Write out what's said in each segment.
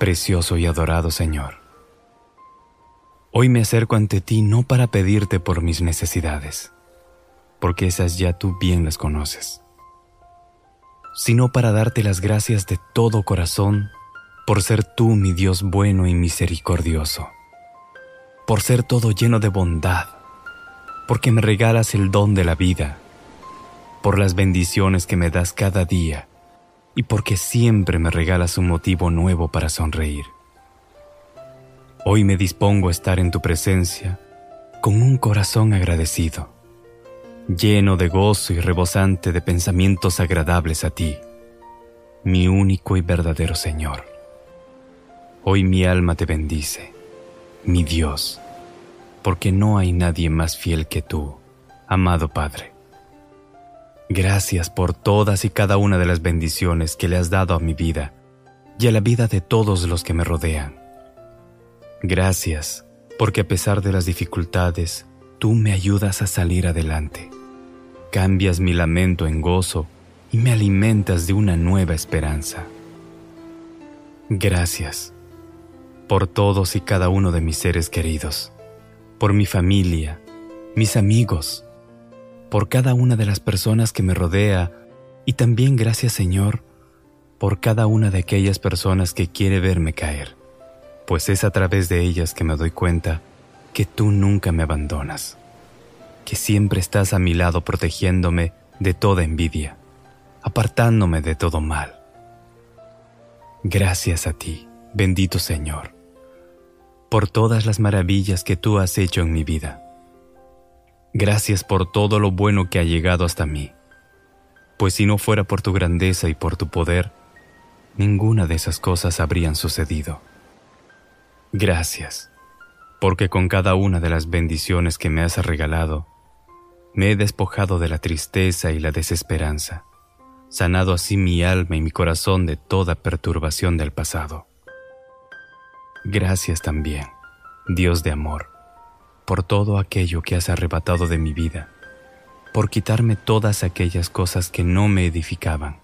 Precioso y adorado Señor, hoy me acerco ante ti no para pedirte por mis necesidades, porque esas ya tú bien las conoces, sino para darte las gracias de todo corazón por ser tú mi Dios bueno y misericordioso, por ser todo lleno de bondad, porque me regalas el don de la vida, por las bendiciones que me das cada día y porque siempre me regalas un motivo nuevo para sonreír. Hoy me dispongo a estar en tu presencia con un corazón agradecido, lleno de gozo y rebosante de pensamientos agradables a ti, mi único y verdadero Señor. Hoy mi alma te bendice, mi Dios, porque no hay nadie más fiel que tú, amado Padre. Gracias por todas y cada una de las bendiciones que le has dado a mi vida y a la vida de todos los que me rodean. Gracias porque a pesar de las dificultades, tú me ayudas a salir adelante. Cambias mi lamento en gozo y me alimentas de una nueva esperanza. Gracias por todos y cada uno de mis seres queridos, por mi familia, mis amigos, por cada una de las personas que me rodea y también gracias Señor por cada una de aquellas personas que quiere verme caer, pues es a través de ellas que me doy cuenta que tú nunca me abandonas, que siempre estás a mi lado protegiéndome de toda envidia, apartándome de todo mal. Gracias a ti, bendito Señor, por todas las maravillas que tú has hecho en mi vida Gracias por todo lo bueno que ha llegado hasta mí, pues si no fuera por tu grandeza y por tu poder, ninguna de esas cosas habrían sucedido. Gracias, porque con cada una de las bendiciones que me has regalado, me he despojado de la tristeza y la desesperanza, sanado así mi alma y mi corazón de toda perturbación del pasado. Gracias también, Dios de amor, por todo aquello que has arrebatado de mi vida, por quitarme todas aquellas cosas que no me edificaban,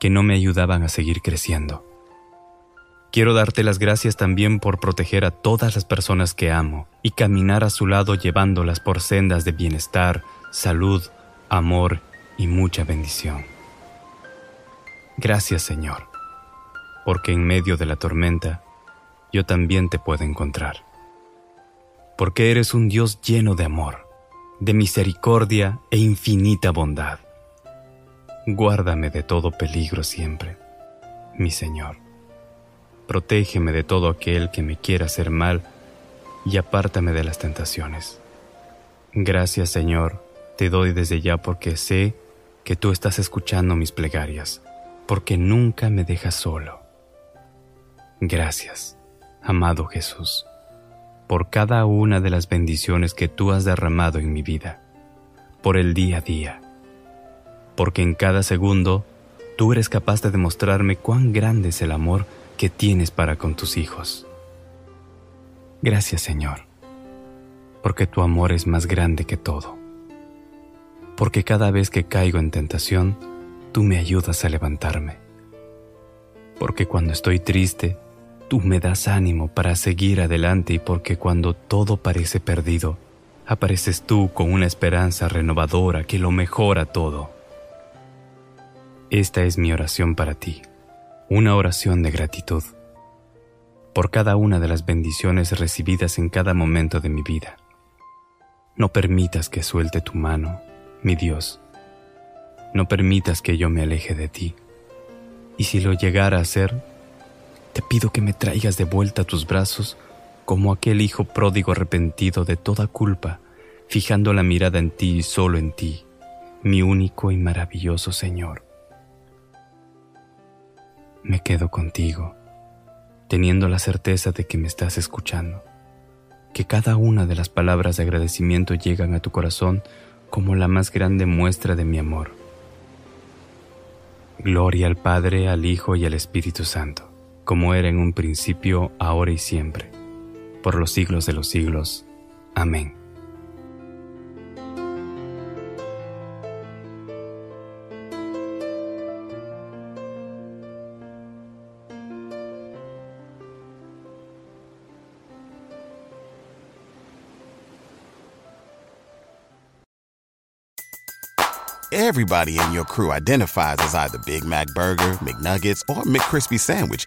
que no me ayudaban a seguir creciendo. Quiero darte las gracias también por proteger a todas las personas que amo y caminar a su lado llevándolas por sendas de bienestar, salud, amor y mucha bendición. Gracias Señor, porque en medio de la tormenta yo también te puedo encontrar porque eres un Dios lleno de amor, de misericordia e infinita bondad. Guárdame de todo peligro siempre, mi Señor. Protégeme de todo aquel que me quiera hacer mal y apártame de las tentaciones. Gracias, Señor, te doy desde ya porque sé que tú estás escuchando mis plegarias, porque nunca me dejas solo. Gracias, amado Jesús por cada una de las bendiciones que tú has derramado en mi vida, por el día a día, porque en cada segundo tú eres capaz de demostrarme cuán grande es el amor que tienes para con tus hijos. Gracias Señor, porque tu amor es más grande que todo, porque cada vez que caigo en tentación, tú me ayudas a levantarme, porque cuando estoy triste, Tú me das ánimo para seguir adelante y porque cuando todo parece perdido, apareces tú con una esperanza renovadora que lo mejora todo. Esta es mi oración para ti, una oración de gratitud por cada una de las bendiciones recibidas en cada momento de mi vida. No permitas que suelte tu mano, mi Dios. No permitas que yo me aleje de ti. Y si lo llegara a hacer, te pido que me traigas de vuelta a tus brazos como aquel hijo pródigo arrepentido de toda culpa fijando la mirada en ti y solo en ti, mi único y maravilloso Señor. Me quedo contigo, teniendo la certeza de que me estás escuchando, que cada una de las palabras de agradecimiento llegan a tu corazón como la más grande muestra de mi amor. Gloria al Padre, al Hijo y al Espíritu Santo, como era en un principio, ahora y siempre, por los siglos de los siglos. Amén. Everybody in your crew identifies as either Big Mac Burger, McNuggets, or McCrispy Sandwich.